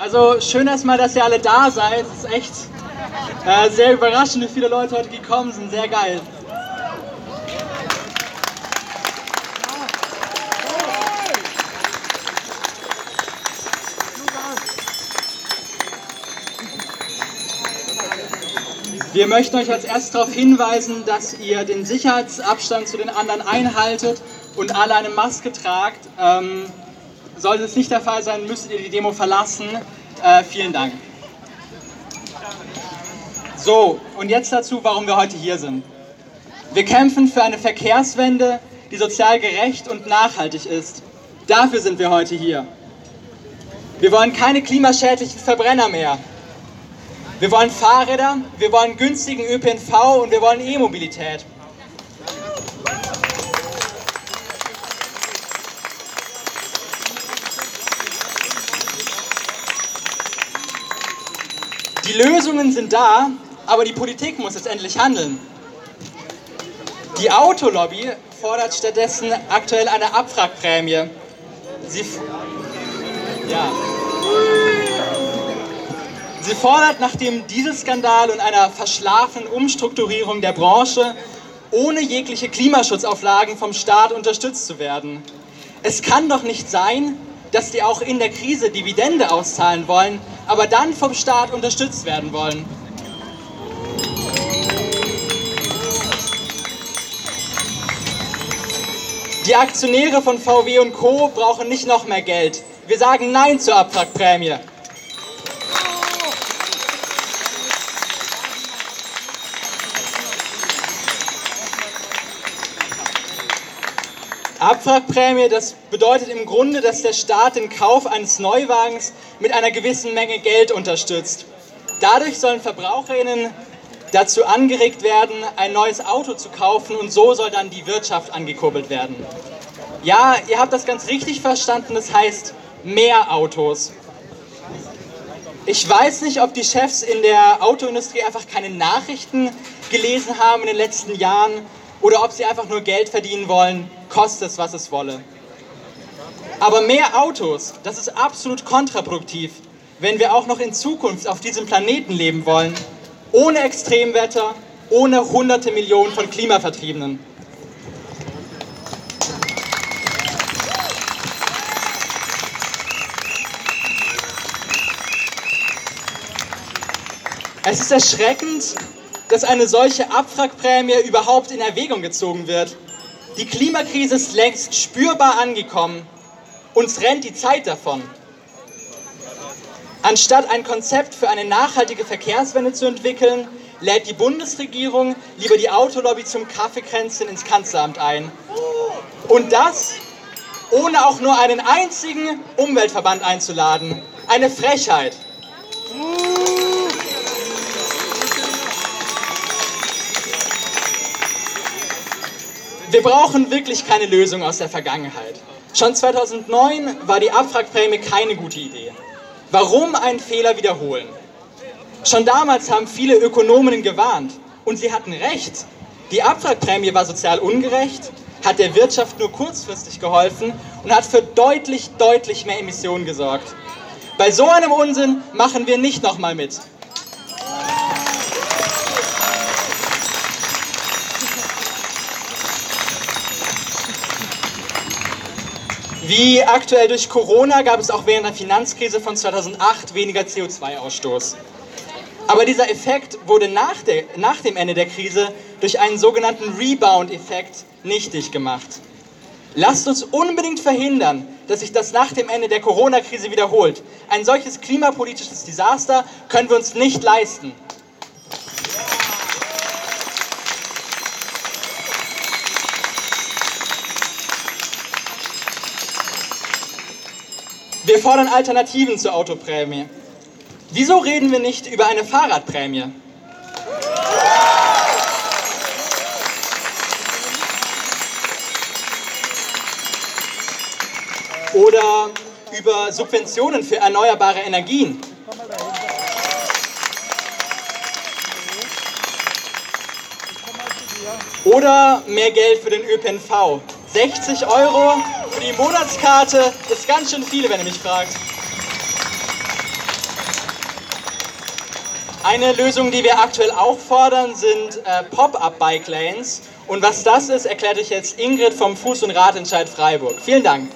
Also schön erstmal, dass ihr alle da seid. Es ist echt äh, sehr überraschend, wie viele Leute heute gekommen sind. Sehr geil. Wir möchten euch als erstes darauf hinweisen, dass ihr den Sicherheitsabstand zu den anderen einhaltet und alle eine Maske tragt. Ähm, sollte es nicht der Fall sein, müsstet ihr die Demo verlassen. Äh, vielen Dank. So, und jetzt dazu, warum wir heute hier sind. Wir kämpfen für eine Verkehrswende, die sozial gerecht und nachhaltig ist. Dafür sind wir heute hier. Wir wollen keine klimaschädlichen Verbrenner mehr. Wir wollen Fahrräder, wir wollen günstigen ÖPNV und wir wollen E-Mobilität. Die Lösungen sind da, aber die Politik muss jetzt endlich handeln. Die Autolobby fordert stattdessen aktuell eine Abwrackprämie. Sie, ja. Sie fordert nach dem Dieselskandal und einer verschlafenen Umstrukturierung der Branche, ohne jegliche Klimaschutzauflagen vom Staat unterstützt zu werden. Es kann doch nicht sein, dass die auch in der Krise Dividende auszahlen wollen, aber dann vom Staat unterstützt werden wollen. Die Aktionäre von VW und Co. brauchen nicht noch mehr Geld. Wir sagen Nein zur Abwrackprämie. Abwrackprämie, das bedeutet im Grunde, dass der Staat den Kauf eines Neuwagens mit einer gewissen Menge Geld unterstützt. Dadurch sollen Verbraucherinnen dazu angeregt werden, ein neues Auto zu kaufen und so soll dann die Wirtschaft angekurbelt werden. Ja, ihr habt das ganz richtig verstanden, das heißt mehr Autos. Ich weiß nicht, ob die Chefs in der Autoindustrie einfach keine Nachrichten gelesen haben in den letzten Jahren oder ob sie einfach nur Geld verdienen wollen, koste es, was es wolle. Aber mehr Autos, das ist absolut kontraproduktiv, wenn wir auch noch in Zukunft auf diesem Planeten leben wollen, ohne Extremwetter, ohne hunderte Millionen von Klimavertriebenen. Es ist erschreckend, dass eine solche Abwrackprämie überhaupt in Erwägung gezogen wird. Die Klimakrise ist längst spürbar angekommen. Uns rennt die Zeit davon. Anstatt ein Konzept für eine nachhaltige Verkehrswende zu entwickeln, lädt die Bundesregierung lieber die Autolobby zum Kaffeekränzchen ins Kanzleramt ein. Und das ohne auch nur einen einzigen Umweltverband einzuladen. Eine Frechheit. Wir brauchen wirklich keine Lösung aus der Vergangenheit. Schon 2009 war die Abwrackprämie keine gute Idee. Warum einen Fehler wiederholen? Schon damals haben viele Ökonominnen gewarnt und sie hatten recht. Die Abwrackprämie war sozial ungerecht, hat der Wirtschaft nur kurzfristig geholfen und hat für deutlich, deutlich mehr Emissionen gesorgt. Bei so einem Unsinn machen wir nicht nochmal mit. Wie aktuell durch Corona gab es auch während der Finanzkrise von 2008 weniger CO2-Ausstoß. Aber dieser Effekt wurde nach, der, nach dem Ende der Krise durch einen sogenannten Rebound-Effekt nichtig gemacht. Lasst uns unbedingt verhindern, dass sich das nach dem Ende der Corona-Krise wiederholt. Ein solches klimapolitisches Desaster können wir uns nicht leisten. Wir fordern Alternativen zur Autoprämie. Wieso reden wir nicht über eine Fahrradprämie? Oder über Subventionen für erneuerbare Energien. Oder mehr Geld für den ÖPNV. 60 Euro für die Monatskarte ist ganz schön viele, wenn ihr mich fragt. Eine Lösung, die wir aktuell auch fordern, sind äh, Pop-up-Bike-Lanes. Und was das ist, erklärt euch jetzt Ingrid vom Fuß- und Radentscheid Freiburg. Vielen Dank.